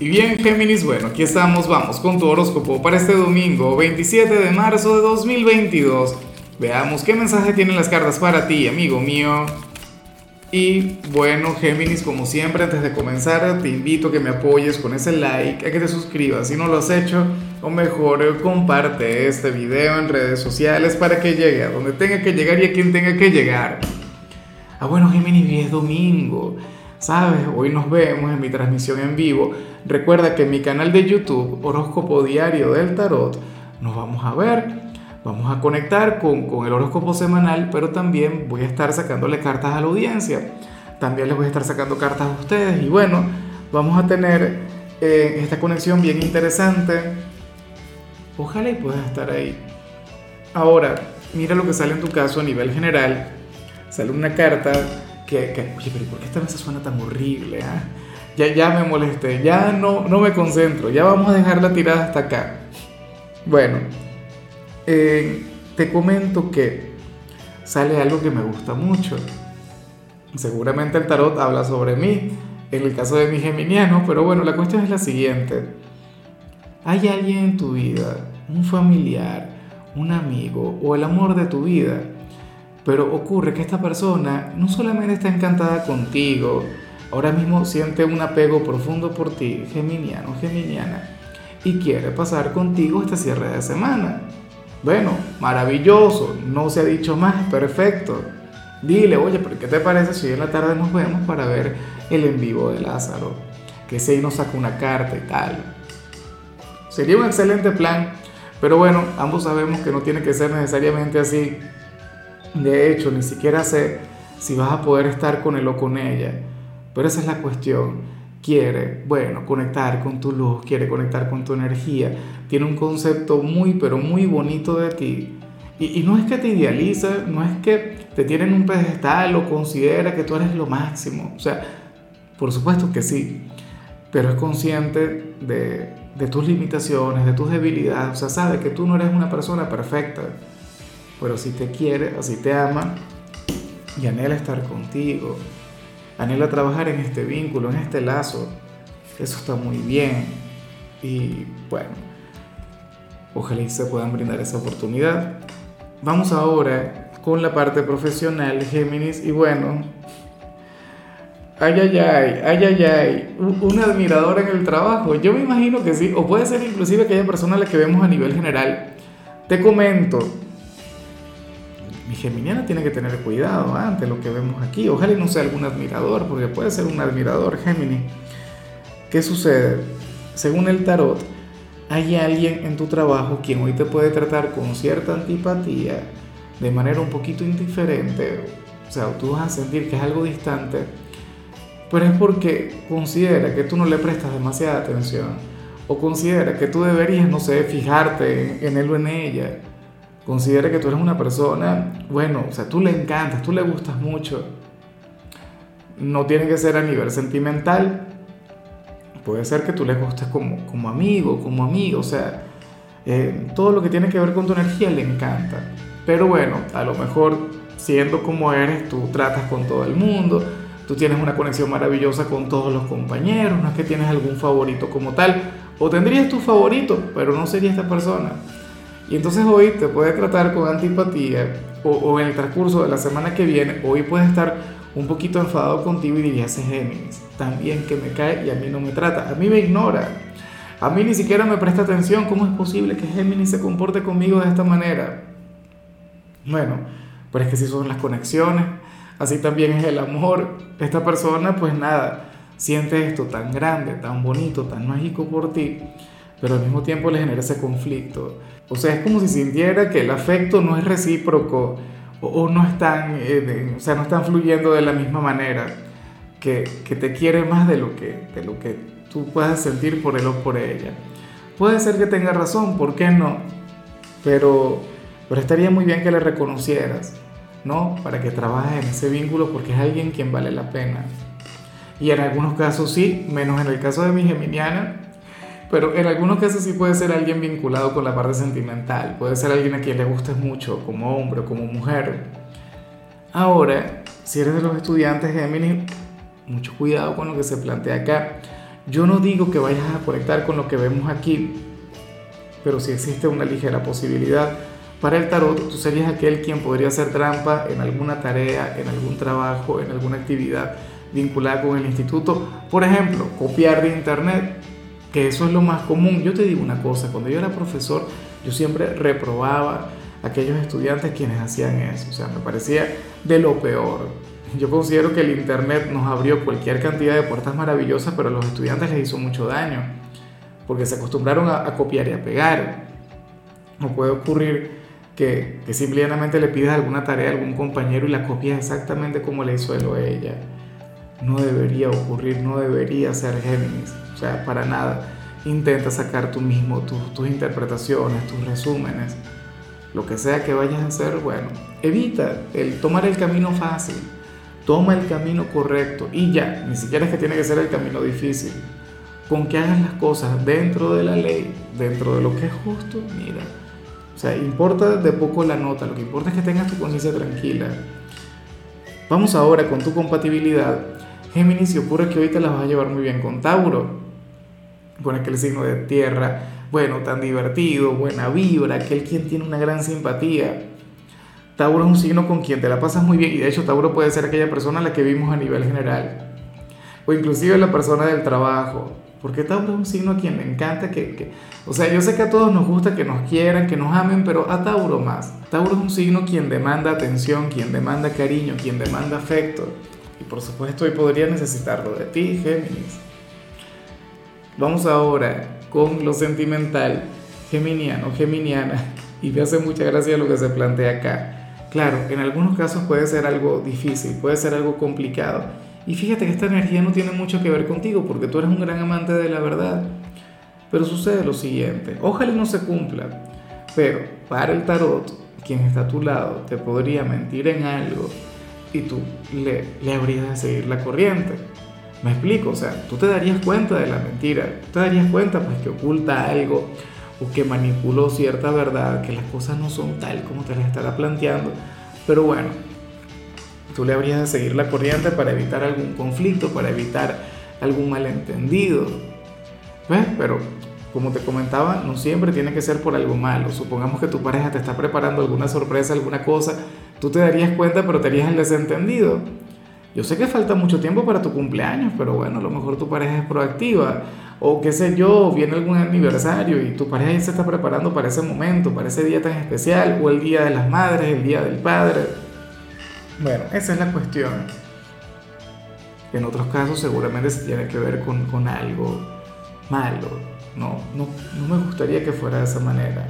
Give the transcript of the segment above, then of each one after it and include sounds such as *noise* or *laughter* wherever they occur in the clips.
Y bien, Géminis, bueno, aquí estamos, vamos con tu horóscopo para este domingo, 27 de marzo de 2022. Veamos qué mensaje tienen las cartas para ti, amigo mío. Y bueno, Géminis, como siempre, antes de comenzar, te invito a que me apoyes con ese like, a que te suscribas si no lo has hecho, o mejor, comparte este video en redes sociales para que llegue a donde tenga que llegar y a quien tenga que llegar. Ah, bueno, Géminis, es domingo. ¿Sabes? Hoy nos vemos en mi transmisión en vivo. Recuerda que en mi canal de YouTube, Horóscopo Diario del Tarot, nos vamos a ver. Vamos a conectar con, con el horóscopo semanal, pero también voy a estar sacándole cartas a la audiencia. También les voy a estar sacando cartas a ustedes. Y bueno, vamos a tener eh, esta conexión bien interesante. Ojalá y puedas estar ahí. Ahora, mira lo que sale en tu caso a nivel general. Sale una carta que, oye, pero ¿por qué esta mesa suena tan horrible? Ah? Ya, ya me molesté, ya no, no me concentro, ya vamos a dejarla tirada hasta acá. Bueno, eh, te comento que sale algo que me gusta mucho. Seguramente el tarot habla sobre mí, en el caso de mi geminiano, pero bueno, la cuestión es la siguiente. Hay alguien en tu vida, un familiar, un amigo o el amor de tu vida pero ocurre que esta persona no solamente está encantada contigo, ahora mismo siente un apego profundo por ti, geminiano, geminiana, y quiere pasar contigo este cierre de semana. Bueno, maravilloso, no se ha dicho más, perfecto. Dile, oye, ¿pero qué te parece si hoy en la tarde nos vemos para ver el en vivo de Lázaro? Que si nos saca una carta y tal. Sería un excelente plan, pero bueno, ambos sabemos que no tiene que ser necesariamente así. De hecho, ni siquiera sé si vas a poder estar con él o con ella. Pero esa es la cuestión. Quiere, bueno, conectar con tu luz, quiere conectar con tu energía. Tiene un concepto muy, pero muy bonito de ti. Y, no es que te idealiza, no es que te tiene en un pedestal o considera que tú eres lo máximo. O sea, por supuesto que sí. Pero es consciente de, de tus limitaciones, de tus debilidades. O sea, sabe que tú no eres una persona perfecta pero si te quiere, así te ama y anhela estar contigo, anhela trabajar en este vínculo, en este lazo, eso está muy bien. Y bueno, ojalá y se puedan brindar esa oportunidad. Vamos ahora con la parte profesional, Géminis, y bueno, ay, ay, ay, ay, ay, ay, un admirador en el trabajo. Yo me imagino que sí, o puede ser inclusive aquella persona a la que vemos a nivel general. Te comento, mi geminiana tiene que tener cuidado ante lo que vemos aquí. Ojalá no sea algún admirador, porque puede ser un admirador Géminis. ¿Qué sucede? Según el tarot, hay alguien en tu trabajo quien hoy te puede tratar con cierta antipatía, de manera un poquito indiferente, o sea, tú vas a sentir que es algo distante, pero es porque considera que tú no le prestas demasiada atención, o considera que tú deberías, no sé, fijarte en él o en ella considera que tú eres una persona, bueno, o sea, tú le encantas, tú le gustas mucho. No tiene que ser a nivel sentimental. Puede ser que tú le gustes como, como amigo, como amigo, o sea, eh, todo lo que tiene que ver con tu energía le encanta. Pero bueno, a lo mejor siendo como eres, tú tratas con todo el mundo, tú tienes una conexión maravillosa con todos los compañeros, no es que tienes algún favorito como tal, o tendrías tu favorito, pero no sería esta persona. Y entonces hoy te puede tratar con antipatía o, en el transcurso de la semana que viene, hoy puede estar un poquito enfadado contigo y dirías, es Géminis, también que me cae y a mí no me trata, a mí me ignora, a mí ni siquiera me presta atención, ¿cómo es posible que Géminis se comporte conmigo de esta manera? Bueno, pero es que si son las conexiones, así también es el amor, esta persona pues nada, siente esto tan grande, tan bonito, tan mágico por ti, pero al mismo tiempo le genera ese conflicto. O sea, es como si sintiera que el afecto no es recíproco o, no, están, eh, o sea, no están fluyendo de la misma manera, que, que, te quiere más de lo que, de lo que tú puedas sentir por él o por ella. Puede ser que tenga razón, ¿por qué no? Pero, pero estaría muy bien que le reconocieras, ¿no? Para que trabajes en ese vínculo porque es alguien quien vale la pena. Y en algunos casos sí, menos en el caso de mi geminiana, pero en algunos casos sí puede ser alguien vinculado con la parte sentimental, puede ser alguien a quien le gustes mucho, como hombre o como mujer. Ahora, si eres de los estudiantes Géminis, mucho cuidado con lo que se plantea acá. Yo no digo que vayas a conectar con lo que vemos aquí, pero si existe una ligera posibilidad. Para el tarot, tú serías aquel quien podría hacer trampa en alguna tarea, en algún trabajo, en alguna actividad vinculada con el instituto. Por ejemplo, copiar de internet, que eso es lo más común. Yo te digo una cosa, cuando yo era profesor, yo siempre reprobaba a aquellos estudiantes quienes hacían eso. O sea, me parecía de lo peor. Yo considero que el Internet nos abrió cualquier cantidad de puertas maravillosas, pero a los estudiantes les hizo mucho daño, porque se acostumbraron a, copiar y a pegar. No puede ocurrir que, que simplemente le pidas alguna tarea a algún compañero y la copias exactamente como le hizo él o ella. No debería ocurrir, no debería ser Géminis, o sea, para nada. Intenta sacar tú mismo tus, tus interpretaciones, tus resúmenes, lo que sea que vayas a hacer, bueno, evita el tomar el camino fácil toma el camino correcto y ya, ni siquiera es que tiene que ser el camino difícil. Con que hagas las cosas dentro de la ley, dentro de lo que es justo, mira. O sea, importa de poco la nota, lo que importa es que tengas tu conciencia tranquila. Vamos ahora con tu compatibilidad. Géminis, si ocurre que te las vas a llevar muy bien con Tauro, con aquel signo de tierra, bueno, tan divertido, buena vibra, aquel quien tiene una gran simpatía Tauro es un signo con quien te la pasas muy bien y de hecho Tauro puede ser aquella persona a la que vimos a nivel general o inclusive la persona del trabajo. Porque Tauro es un signo a quien le encanta que, O sea, yo sé que a todos nos gusta que nos quieran, que nos amen, pero a Tauro más. Tauro es un signo quien demanda atención, quien demanda cariño, quien demanda afecto. Y por supuesto hoy podría necesitarlo de ti, Géminis. Vamos ahora con lo sentimental, geminiano, geminiana. *laughs* Y me hace mucha gracia lo que se plantea acá. Claro, en algunos casos puede ser algo difícil, puede ser algo complicado. Y fíjate que esta energía no tiene mucho que ver contigo porque tú eres un gran amante de la verdad. Pero sucede lo siguiente, ojalá no se cumpla, pero para el tarot, quien está a tu lado te podría mentir en algo y tú le, habrías de seguir la corriente. Me explico, o sea, tú te darías cuenta de la mentira, tú te darías cuenta pues que oculta algo o que manipuló cierta verdad, que las cosas no son tal como te las estará planteando. Pero bueno, tú le habrías de seguir la corriente para evitar algún conflicto, para evitar algún malentendido. ¿Ves? Pero como te comentaba, no siempre tiene que ser por algo malo. Supongamos que tu pareja te está preparando alguna sorpresa, alguna cosa, tú te darías cuenta, pero te harías el desentendido. Yo sé que falta mucho tiempo para tu cumpleaños, pero bueno, a lo mejor tu pareja es proactiva o qué sé yo, viene algún aniversario y tu pareja ya se está preparando para ese momento, para ese día tan especial, o el día de las madres, el día del padre. Bueno, esa es la cuestión. En otros casos seguramente se tiene que ver con, con algo malo. No, no, no me gustaría que fuera de esa manera.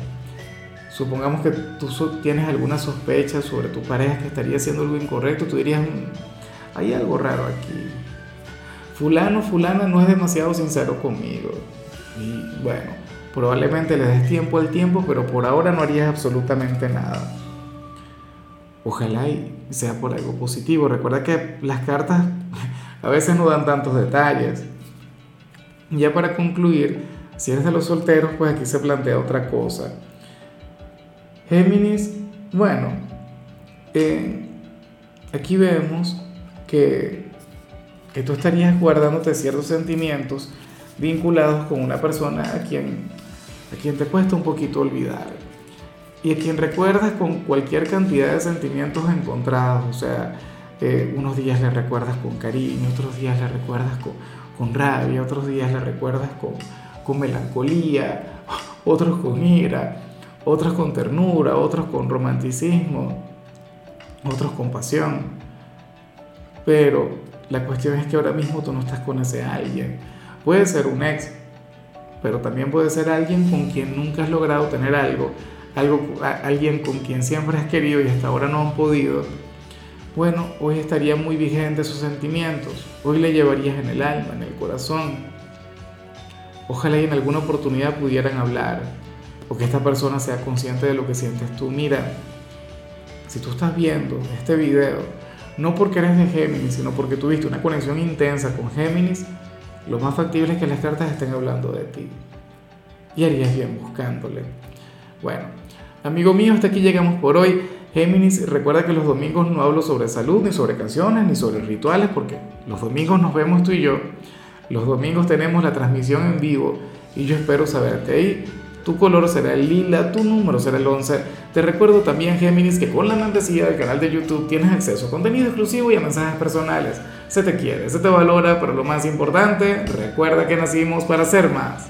Supongamos que tú tienes alguna sospecha sobre tu pareja que estaría haciendo algo incorrecto, tú dirías, mm, hay algo raro aquí fulano, fulana no es demasiado sincero conmigo. Y bueno, probablemente le des tiempo al tiempo, pero por ahora no harías absolutamente nada. Ojalá y sea por algo positivo. Recuerda que las cartas *laughs* a veces no dan tantos detalles. Ya para concluir, si eres de los solteros, pues aquí se plantea otra cosa. Géminis, bueno, eh, aquí vemos que que tú estarías guardándote ciertos sentimientos vinculados con una persona a quien, a quien te cuesta un poquito olvidar y a quien recuerdas con cualquier cantidad de sentimientos encontrados, o sea, eh, unos días le recuerdas con cariño, otros días le recuerdas con, con rabia, otros días le recuerdas con, con melancolía, otros con ira, otros con ternura, otros con romanticismo, otros con pasión. Pero la cuestión es que ahora mismo tú no estás con ese alguien. Puede ser un ex, pero también puede ser alguien con quien nunca has logrado tener algo, algo alguien con quien siempre has querido y hasta ahora no han podido. Bueno, hoy estaría muy vigente sus sentimientos, hoy le llevarías en el alma, en el corazón. Ojalá y en alguna oportunidad pudieran hablar, o que esta persona sea consciente de lo que sientes tú. Mira, si tú estás viendo este video, no porque eres de Géminis, sino porque tuviste una conexión intensa con Géminis, lo más factible es que las cartas estén hablando de ti. Y harías bien buscándole. Bueno, amigo mío, hasta aquí llegamos por hoy. Géminis, recuerda que los domingos no hablo sobre salud, ni sobre canciones, ni sobre rituales, porque los domingos nos vemos tú y yo. Los domingos tenemos la transmisión en vivo y yo espero saberte ahí. Tu color será el lila, tu número será el 11. Te recuerdo también, Géminis, que con la membresía del canal de YouTube tienes acceso a contenido exclusivo y a mensajes personales. Se te quiere, se te valora, pero lo más importante, recuerda que nacimos para ser más.